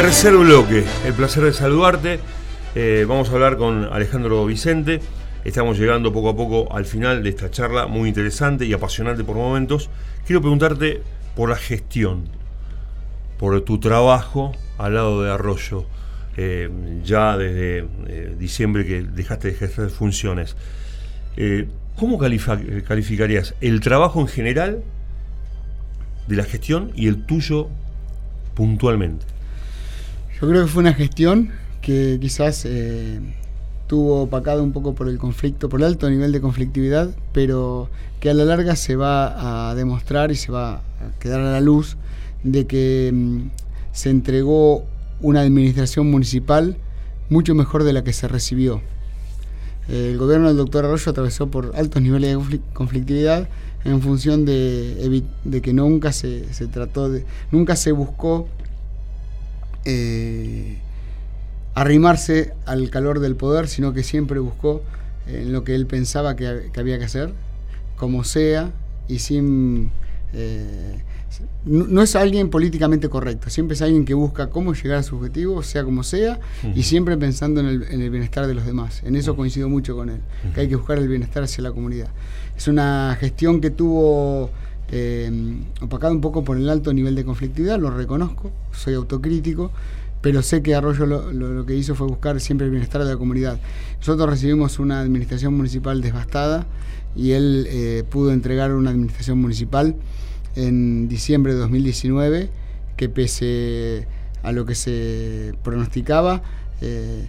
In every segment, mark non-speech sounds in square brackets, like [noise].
Tercer bloque, el placer de saludarte. Eh, vamos a hablar con Alejandro Vicente. Estamos llegando poco a poco al final de esta charla, muy interesante y apasionante por momentos. Quiero preguntarte por la gestión, por tu trabajo al lado de Arroyo, eh, ya desde eh, diciembre que dejaste de ejercer funciones. ¿Cómo calificarías el trabajo en general de la gestión y el tuyo puntualmente? Yo creo que fue una gestión que quizás eh, tuvo opacado un poco por el conflicto, por el alto nivel de conflictividad, pero que a la larga se va a demostrar y se va a quedar a la luz de que mm, se entregó una administración municipal mucho mejor de la que se recibió. El gobierno del doctor Arroyo atravesó por altos niveles de conflictividad en función de, que nunca se, se, trató de, nunca se buscó eh, arrimarse al calor del poder, sino que siempre buscó en eh, lo que él pensaba que, había que hacer, como sea, y sin... Eh, no, es alguien políticamente correcto, siempre es alguien que busca cómo llegar a su objetivo, sea como sea, y siempre pensando en el, bienestar de los demás. En eso coincido mucho con él, que hay que buscar el bienestar hacia la comunidad. Es una gestión que tuvo eh, opacado un poco por el alto nivel de conflictividad, lo reconozco, soy autocrítico, pero sé que Arroyo lo, que hizo fue buscar siempre el bienestar de la comunidad. Nosotros recibimos una administración municipal devastada y él eh, pudo entregar una administración municipal en diciembre de 2019 que pese a lo que se pronosticaba, eh,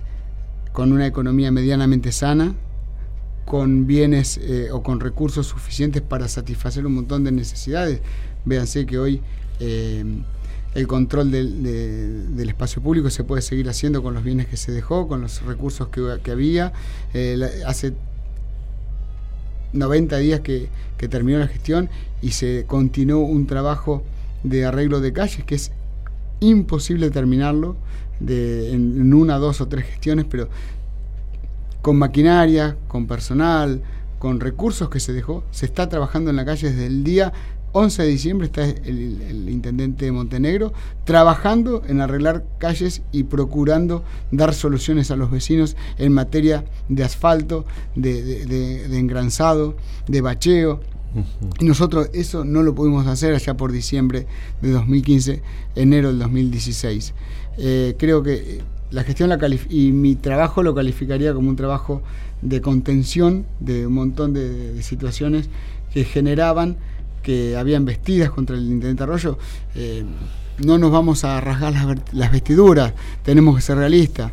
con una economía medianamente sana, con bienes eh, o con recursos suficientes para satisfacer un montón de necesidades. Véanse que hoy eh, el control del, espacio público se puede seguir haciendo con los bienes que se dejó, con los recursos que, había. Eh, hace 90 días que, terminó la gestión y se continuó un trabajo de arreglo de calles que es imposible terminarlo de, en una, dos o tres gestiones, pero con maquinaria, con personal, con recursos que se dejó. Se está trabajando en la calle desde el día 11 de diciembre, está el, intendente de Montenegro trabajando en arreglar calles y procurando dar soluciones a los vecinos en materia de asfalto, de, engranzado, de bacheo. Y nosotros eso no lo pudimos hacer allá por diciembre de 2015, enero del 2016. Eh, creo que la gestión la y mi trabajo lo calificaría como un trabajo de contención de un montón de, situaciones que generaban que habían vestidas contra el intendente Arroyo. Eh, no nos vamos a rasgar las, vestiduras, tenemos que ser realistas.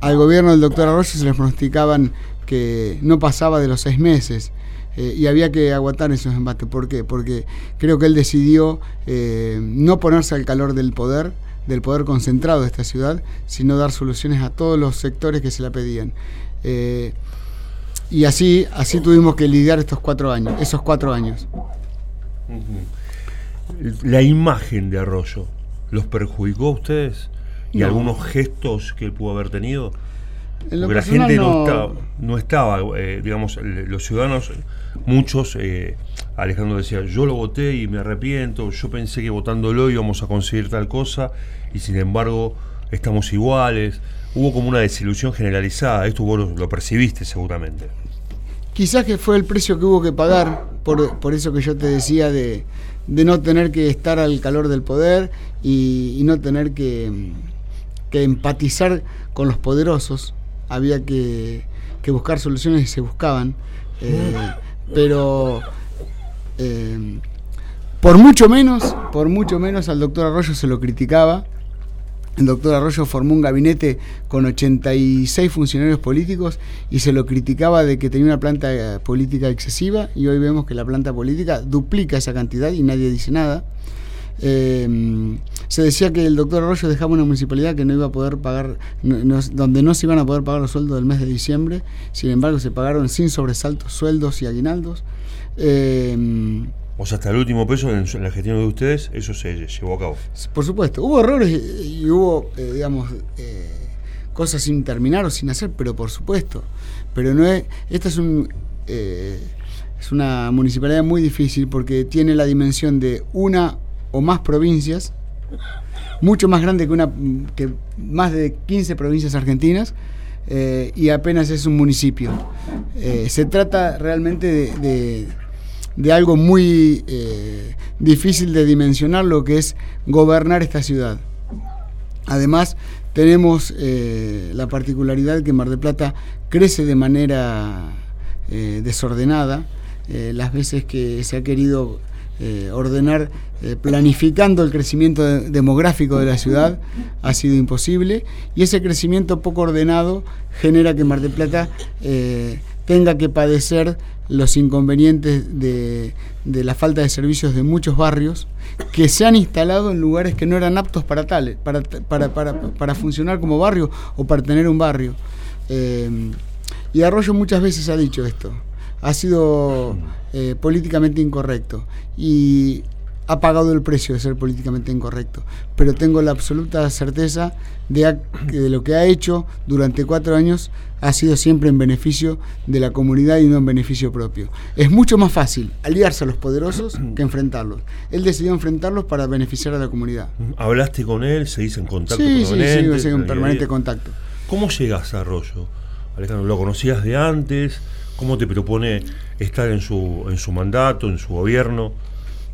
Al gobierno del doctor Arroyo se les pronosticaban que no pasaba de los seis meses. Eh, y había que aguantar esos embates. ¿Por qué? Porque creo que él decidió eh, no ponerse al calor del poder, del poder concentrado de esta ciudad, sino dar soluciones a todos los sectores que se la pedían. Eh, y así, así tuvimos que lidiar estos cuatro años, esos cuatro años. La imagen de Arroyo, ¿los perjudicó a ustedes? ¿Y algunos gestos que él pudo haber tenido? Porque la gente no, estaba, eh, digamos, los ciudadanos, muchos, eh, Alejandro decía, yo lo voté y me arrepiento, yo pensé que votándolo íbamos a conseguir tal cosa y sin embargo estamos iguales. Hubo como una desilusión generalizada, esto vos lo, percibiste seguramente. Quizás que fue el precio que hubo que pagar, por, eso que yo te decía de, no tener que estar al calor del poder y, no tener que, que empatizar con los poderosos, había que, buscar soluciones y se buscaban, eh, pero eh, por mucho menos, por mucho menos al doctor Arroyo se lo criticaba. El doctor Arroyo formó un gabinete con 86 funcionarios políticos y se lo criticaba de que tenía una planta política excesiva y hoy vemos que la planta política duplica esa cantidad y nadie dice nada. Eh, se decía que el doctor Arroyo dejaba una municipalidad que no iba a poder pagar, donde no se iban a poder pagar los sueldos del mes de diciembre, sin embargo se pagaron sin sobresaltos sueldos y aguinaldos. Eh, O sea, hasta el último peso en, la gestión de ustedes, eso se llevó a cabo. Por supuesto, hubo errores y, hubo, eh, digamos, eh, cosas sin terminar o sin hacer, pero por supuesto. Pero no es, esta es un... Eh, es una municipalidad muy difícil porque tiene la dimensión de una o más provincias, mucho más grande que, una, que más de 15 provincias argentinas, eh, y apenas es un municipio. Eh, se trata realmente de, algo muy eh, difícil de dimensionar, lo que es gobernar esta ciudad. Además, tenemos la particularidad que Mar del Plata crece de manera desordenada. las veces que se ha querido eh, ordenar, eh, planificando el crecimiento demográfico de la ciudad, ha sido imposible. Y ese crecimiento poco ordenado genera que Mar del Plata eh, tenga que padecer los inconvenientes de, la falta de servicios de muchos barrios que se han instalado en lugares que no eran aptos para tales, para, para, para, para funcionar como barrio o para tener un barrio. y Arroyo muchas veces ha dicho esto ha sido eh, políticamente incorrecto y ha pagado el precio de ser políticamente incorrecto. Pero tengo la absoluta certeza de, de, lo que ha hecho durante cuatro años ha sido siempre en beneficio de la comunidad y no en beneficio propio. Es mucho más fácil aliarse a los poderosos que enfrentarlos. Él decidió enfrentarlos para beneficiar a la comunidad. ¿Hablaste con él? ¿Seguís en contacto sí, con él? Sí, sí, en permanente contacto. ¿Cómo llegas a Arroyo? Alejandro, ¿lo conocías de antes? ¿Cómo te propone estar en su, en su mandato, en su gobierno?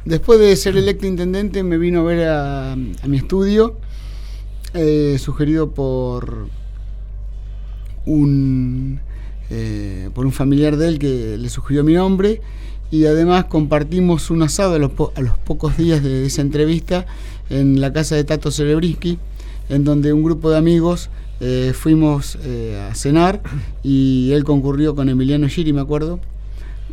Después de ser electo intendente me vino a ver a, mi estudio, eh, sugerido por un, eh, por un familiar de él que le sugirió mi nombre y además compartimos un asado a los, a los pocos días de esa entrevista en la casa de Tato Cerebrisky, en donde un grupo de amigos eh, fuimos eh, a cenar y él concurrió con Emiliano Giri, me acuerdo,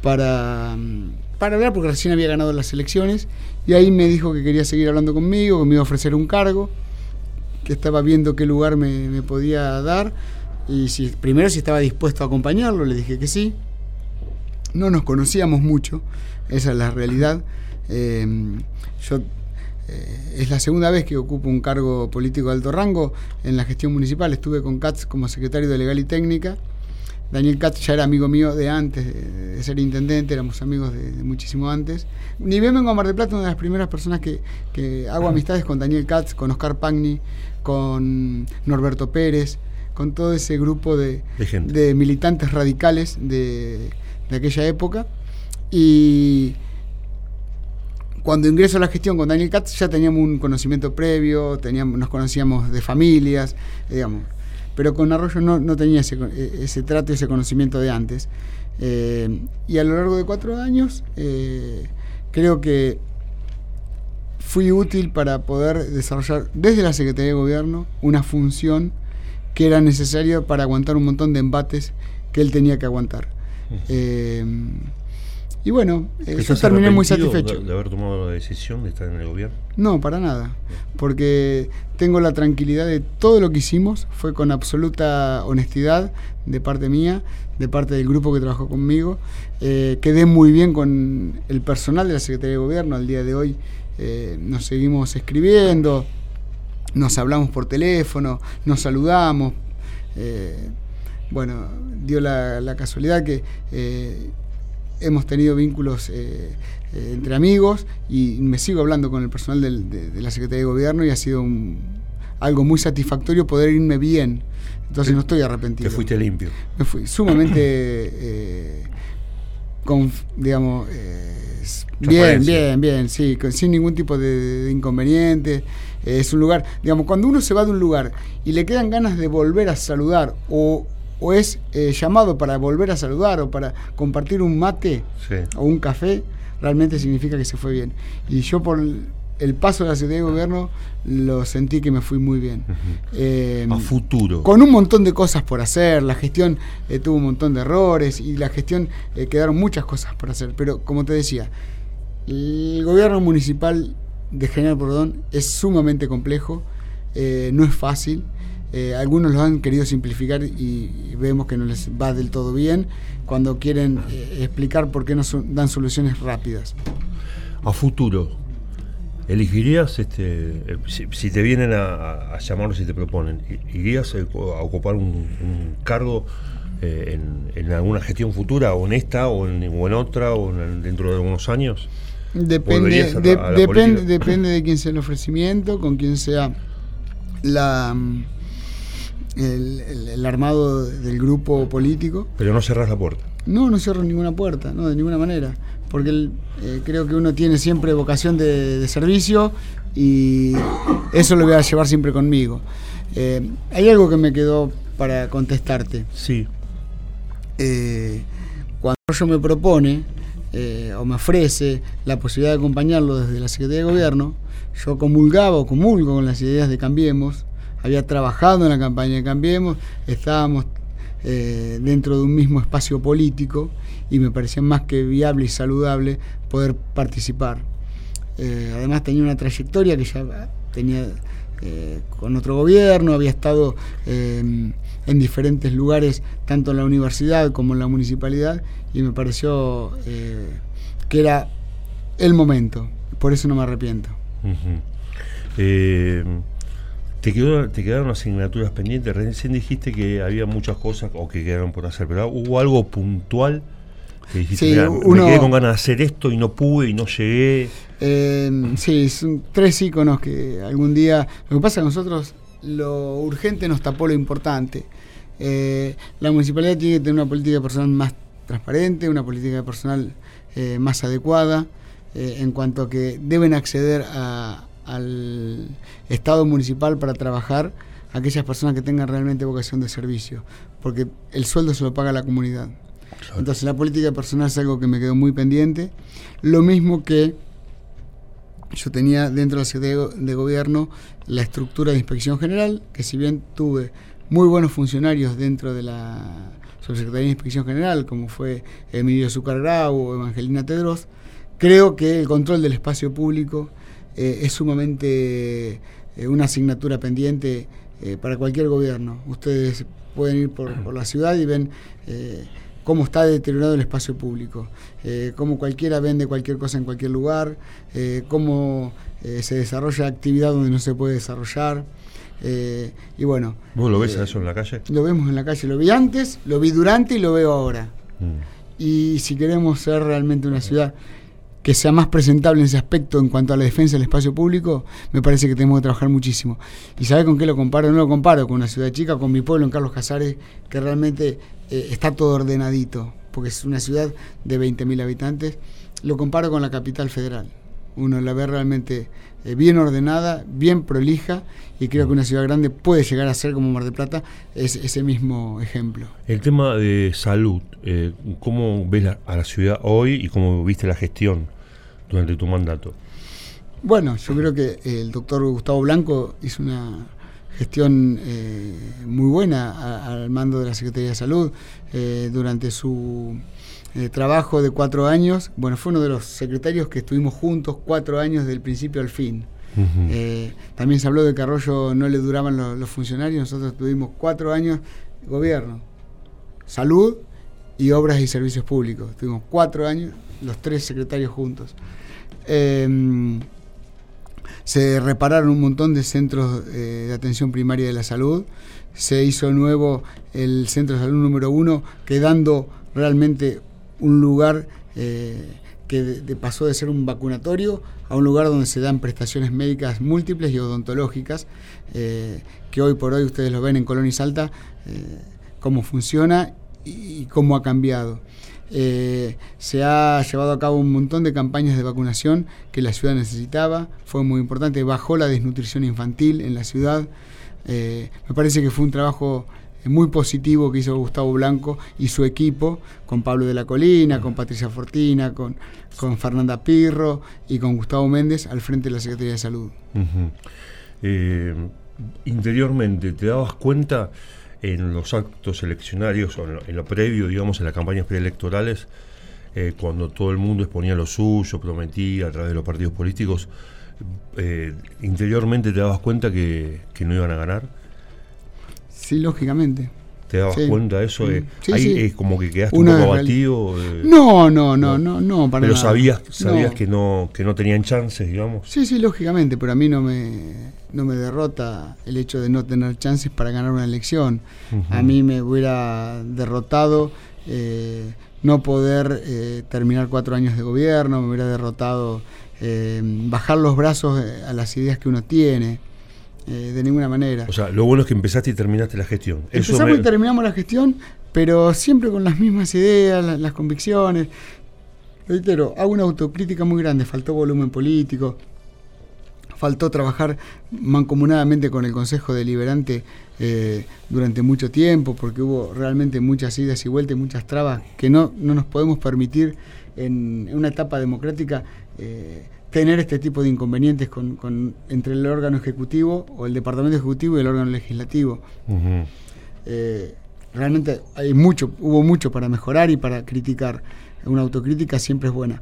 para, mm, para hablar porque recién había ganado las elecciones y ahí me dijo que quería seguir hablando conmigo, que me iba a ofrecer un cargo, que estaba viendo qué lugar me, podía dar y si, primero si estaba dispuesto a acompañarlo, le dije que sí. No nos conocíamos mucho, esa es la realidad. Eh, yo eh, es la segunda vez que ocupo un cargo político de alto rango en la gestión municipal. Estuve con Katz como secretario de Legal y Técnica. Daniel Katz ya era amigo mío de antes de, ser intendente, éramos amigos de, muchísimo antes. Ni bien vengo a Mar del Plata, una de las primeras personas que, hago amistades con Daniel Katz, con Oscar Pagni, con Norberto Pérez, con todo ese grupo de, de militantes radicales de, aquella época. Y cuando ingreso a la gestión con Daniel Katz ya teníamos un conocimiento previo, teníamos, nos conocíamos de familias, digamos. Pero con Arroyo no, tenía ese, ese, trato, ese conocimiento de antes. Eh, y a lo largo de cuatro años eh, creo que fui útil para poder desarrollar desde la Secretaría de Gobierno una función que era necesaria para aguantar un montón de embates que él tenía que aguantar. Y bueno, eh, yo terminé muy satisfecho. De, haber tomado la decisión de estar en el gobierno? No, para nada. Porque tengo la tranquilidad de todo lo que hicimos fue con absoluta honestidad de parte mía, de parte del grupo que trabajó conmigo. Eh, quedé muy bien con el personal de la Secretaría de Gobierno. Al día de hoy eh, nos seguimos escribiendo, nos hablamos por teléfono, nos saludamos. bueno, dio la, la casualidad que hemos tenido vínculos eh, eh, entre amigos y me sigo hablando con el personal de, la Secretaría de Gobierno y ha sido algo muy satisfactorio poder irme bien. Entonces no estoy arrepentido. Te fuiste limpio. Me fui sumamente, [coughs] eh, con, digamos, bien, bien, bien, sí, sin ningún tipo de, inconveniente. es un lugar, digamos, cuando uno se va de un lugar y le quedan ganas de volver a saludar o, o es eh, llamado para volver a saludar o para compartir un mate o un café, realmente significa que se fue bien. Y yo por el paso de la ciudad de gobierno lo sentí que me fui muy bien. Eh, a futuro. Con un montón de cosas por hacer, la gestión eh, tuvo un montón de errores y la gestión quedaron muchas cosas por hacer. Pero como te decía, el gobierno municipal de General Perdón es sumamente complejo, no es fácil. Eh, algunos lo han querido simplificar y, vemos que no les va del todo bien cuando quieren eh, explicar por qué no dan soluciones rápidas. A futuro, ¿elegirías, este, si, te vienen a, llamar, si te proponen, ¿irías a ocupar un, cargo eh, en, alguna gestión futura, o en esta, o en, en otra, o dentro de algunos años? Depende, depende, depende de quién sea el ofrecimiento, con quién sea la el, armado del grupo político. Pero no cerras la puerta. No, no cierro ninguna puerta, no, de ninguna manera. Porque eh, creo que uno tiene siempre vocación de, servicio y eso lo voy a llevar siempre conmigo. Eh, hay algo que me quedó para contestarte. Sí. Eh, cuando yo me propone o me ofrece la posibilidad de acompañarlo desde la Secretaría de Gobierno, yo comulgaba o comulgo con las ideas de Cambiemos, había trabajado en la campaña de Cambiemos, estábamos eh, dentro de un mismo espacio político y me parecía más que viable y saludable poder participar. Eh, además tenía una trayectoria que ya tenía eh, con otro gobierno, había estado en diferentes lugares, tanto en la universidad como en la municipalidad, y me pareció que era el momento, por eso no me arrepiento. ¿Te, quedó, ¿Te quedaron asignaturas pendientes? Recién dijiste que había muchas cosas o que quedaron por hacer, pero ¿hubo algo puntual que dijiste, me quedé con ganas de hacer esto y no pude y no llegué? Eh, sí, son tres iconos que algún día... Lo que pasa es que nosotros lo urgente nos tapó lo importante. Eh, la municipalidad tiene que tener una política personal más transparente, una política personal eh, más adecuada, en cuanto a que deben acceder a, al Estado municipal para trabajar aquellas personas que tengan realmente vocación de servicio, porque el sueldo se lo paga la comunidad. Entonces la política personal es algo que me quedó muy pendiente. Lo mismo que yo tenía dentro de la Secretaría de Gobierno la estructura de inspección general, que si bien tuve muy buenos funcionarios dentro de la Subsecretaría de Inspección General, como fue Emilio Zucargrau o Evangelina Tedros, creo que el control del espacio público eh, es sumamente eh, una asignatura pendiente eh, para cualquier gobierno. Ustedes pueden ir por, la ciudad y ven cómo está deteriorado el espacio público, cómo cualquiera vende cualquier cosa en cualquier lugar, cómo se desarrolla actividad donde no se puede desarrollar. y bueno. ¿Vos lo ves eso en la calle? Lo vemos en la calle. Lo vi antes, lo vi durante y lo veo ahora. Mm. Y si queremos ser realmente una ciudad que sea más presentable en ese aspecto en cuanto a la defensa del espacio público, me parece que tenemos que trabajar muchísimo. ¿Y sabe con qué lo comparo? No lo comparo con una ciudad chica, con mi pueblo en Carlos Casares, que realmente eh, está todo ordenadito, porque es una ciudad de 20.000 habitantes. Lo comparo con la capital federal. Uno la ve realmente eh, bien ordenada, bien prolija, y creo que una ciudad grande puede llegar a ser como Mar del Plata es ese mismo ejemplo. El tema de salud, eh, ¿cómo ves a la ciudad hoy y cómo viste la gestión durante tu mandato? Bueno, yo creo que el doctor Gustavo Blanco hizo una gestión eh, muy buena al mando de la Secretaría de Salud eh, durante su eh, trabajo de cuatro años. Bueno, fue uno de los secretarios que estuvimos juntos cuatro años del principio al fin. también se habló de que Arroyo no le duraban los funcionarios, nosotros tuvimos cuatro años gobierno, salud y obras y servicios públicos. Tuvimos cuatro años, los tres secretarios juntos. Em, se repararon un montón de centros eh, de atención primaria de la salud. Se hizo nuevo el centro de salud número uno, quedando realmente un lugar eh, que pasó de ser un vacunatorio a un lugar donde se dan prestaciones médicas múltiples y odontológicas, eh, que hoy por hoy ustedes lo ven en Colonia y Salta, cómo funciona y cómo ha cambiado. Eh, se ha llevado a cabo un montón de campañas de vacunación que la ciudad necesitaba, fue muy importante, bajó la desnutrición infantil en la ciudad. Eh, me parece que fue un trabajo muy positivo que hizo Gustavo Blanco y su equipo, con Pablo de la Colina, con Patricia Fortina, con, con Fernanda Pirro y con Gustavo Méndez al frente de la Secretaría de Salud. Eh, interiormente, ¿te dabas cuenta? En los actos eleccionarios o en lo, previo, digamos, en las campañas preelectorales, eh, cuando todo el mundo exponía lo suyo, prometía a través de los partidos políticos, eh, interiormente te dabas cuenta que, no iban a ganar? Sí, lógicamente. ¿Te dabas cuenta de eso? Mm. Sí, ahí sí. es como que quedaste Una un poco abatido. eh, No, no, no, no, no, para pero nada. sabías, sabías No. que no que no tenían chances, digamos. Sí, sí, lógicamente, pero a mí no me, no me derrota el hecho de no tener chances para ganar una elección. A mí me hubiera derrotado eh, no poder eh, terminar cuatro años de gobierno, me hubiera derrotado eh, bajar los brazos eh, a las ideas que uno tiene, eh, de ninguna manera. O sea, lo bueno es que empezaste y terminaste la gestión. Eso Empezamos me- y terminamos la gestión, pero siempre con las mismas ideas, la- las convicciones. Reitero, hago una autocrítica muy grande, faltó volumen político, faltó trabajar mancomunadamente con el Consejo Deliberante eh, durante mucho tiempo, porque hubo realmente muchas idas y vueltas y muchas trabas que no, no nos podemos permitir en, en una etapa democrática eh, tener este tipo de inconvenientes con, con- entre el órgano ejecutivo o el departamento ejecutivo y el órgano legislativo. Eh, realmente hay mucho, hubo mucho para mejorar y para criticar. Una autocrítica siempre es buena.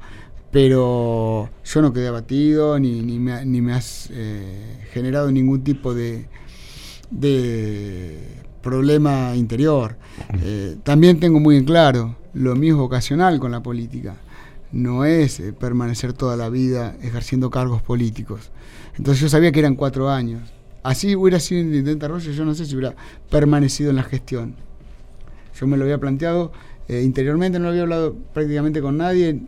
Pero yo no quedé abatido ni, ni me, ni me has eh, generado ningún tipo de, de problema interior. Eh, también tengo muy en claro, lo mío es vocacional con la política. No es eh, permanecer toda la vida ejerciendo cargos políticos. Entonces yo sabía que eran cuatro años. Así hubiera sido intendente Arroyo, yo no sé si hubiera permanecido en la gestión. Yo me lo había planteado interiormente, no lo había hablado prácticamente con nadie,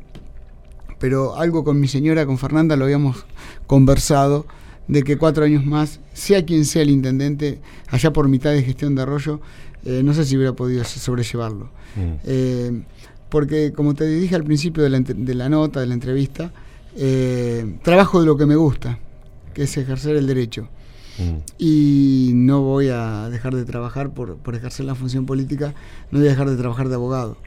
pero algo con mi señora, con Fernanda, lo habíamos conversado de que cuatro años más, sea quien sea el intendente, allá por mitad de gestión de Arroyo, eh, no sé si hubiera podido sobrellevarlo. Mm. Eh, porque, como te dije al principio de la, ent- de la nota, de la entrevista, eh, trabajo de lo que me gusta, que es ejercer el derecho. Mm. Y no voy a dejar de trabajar por, por ejercer la función política, no voy a dejar de trabajar de abogado.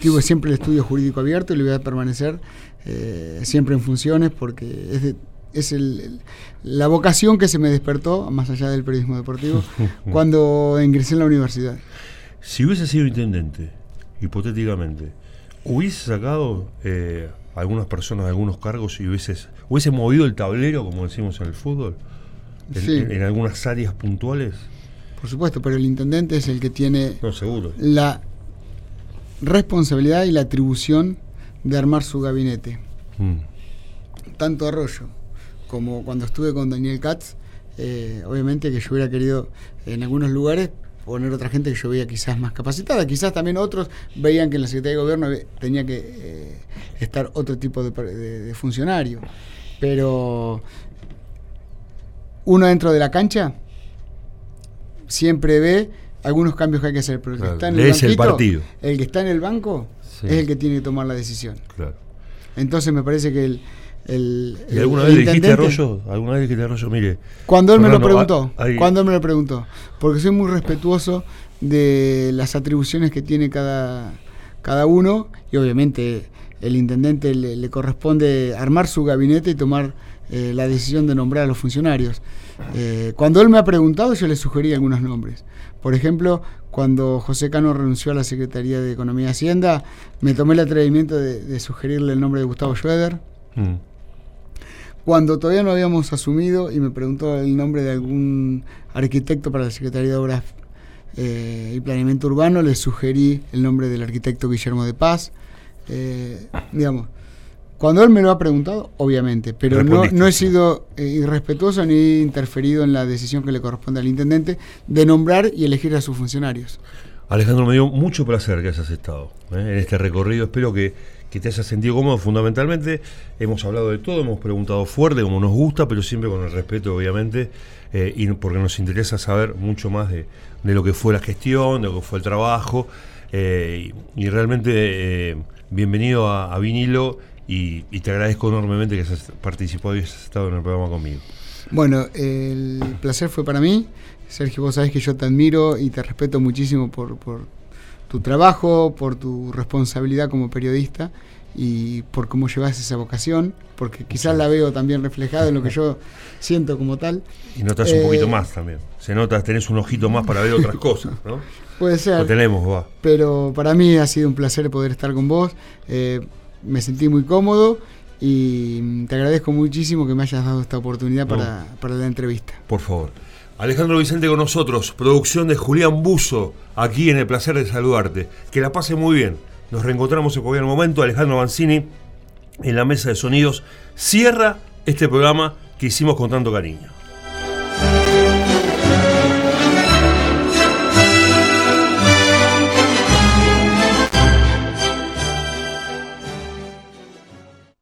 Tuve siempre el estudio jurídico abierto y le voy a permanecer eh, siempre en funciones porque es, de- es el- el- la vocación que se me despertó, más allá del periodismo deportivo, [laughs] cuando ingresé en la universidad. Si hubiese sido intendente, hipotéticamente, hubiese sacado eh, algunas personas de algunos cargos y hubieses, hubiese movido el tablero, como decimos en el fútbol, en, Sí. en- en algunas áreas puntuales. Por supuesto, pero el intendente es el que tiene No, seguro. la responsabilidad y la atribución de armar su gabinete. Mm. tanto Arroyo como cuando estuve con Daniel Katz, eh, obviamente que yo hubiera querido en algunos lugares poner otra gente que yo veía quizás más capacitada, quizás también otros veían que en la Secretaría de Gobierno tenía que eh, estar otro tipo de, per- de- de funcionario, pero uno dentro de la cancha siempre ve algunos cambios que hay que hacer, pero el que Claro, está en el banquito, partido. el que está en el banco Sí. es el que tiene que tomar la decisión. Claro. Entonces me parece que el, el, ¿Y alguna el vez dijiste a Arroyo? ¿Alguna vez dijiste a Arroyo? Mire, Cuando él me lo preguntó, ah, cuando él me lo preguntó, porque soy muy respetuoso de las atribuciones que tiene cada, cada uno y obviamente el intendente le, le corresponde armar su gabinete y tomar eh, la decisión de nombrar a los funcionarios. Eh, cuando él me ha preguntado yo le sugerí algunos nombres. Por ejemplo, cuando José Cano renunció a la Secretaría de Economía y Hacienda, me tomé el atrevimiento de, de sugerirle el nombre de Gustavo Schroeder. mm, Cuando todavía no habíamos asumido y me preguntó el nombre de algún arquitecto para la Secretaría de Obras eh, y Planeamiento Urbano, le sugerí el nombre del arquitecto Guillermo de Paz. Eh, digamos, cuando él me lo ha preguntado, obviamente, pero no, no he sido eh, irrespetuoso ni interferido en la decisión que le corresponde al intendente de nombrar y elegir a sus funcionarios. Alejandro, me dio mucho placer que hayas estado ¿eh? en este recorrido. Espero que, que te hayas sentido cómodo. Fundamentalmente, hemos hablado de todo, hemos preguntado fuerte, como nos gusta, pero siempre con el respeto, obviamente, eh, y porque nos interesa saber mucho más de, de lo que fue la gestión, de lo que fue el trabajo. y, y realmente, bienvenido a, a Vinilo y, y te agradezco enormemente que hayas participado y hayas estado en el programa conmigo. Bueno, el placer fue para mí. Sergio, vos sabés que yo te admiro y te respeto muchísimo por, por tu trabajo, por tu responsabilidad como periodista y por cómo llevas esa vocación, porque quizás la veo también reflejada en lo que yo [laughs] siento como tal. Y notas Eh, un poquito más también. Se nota, tenés un ojito más para ver otras cosas, ¿no? [laughs] Puede Lo ser, tenemos, va. pero para mí ha sido un placer poder estar con vos. Eh, me sentí muy cómodo y te agradezco muchísimo que me hayas dado esta oportunidad No. para, para la entrevista. Por favor. Alejandro Vicente con nosotros, producción de Julián Buzo, aquí en el placer de saludarte. Que la pase muy bien. Nos reencontramos en cualquier momento. Alejandro Mancini en la mesa de sonidos cierra este programa que hicimos con tanto cariño.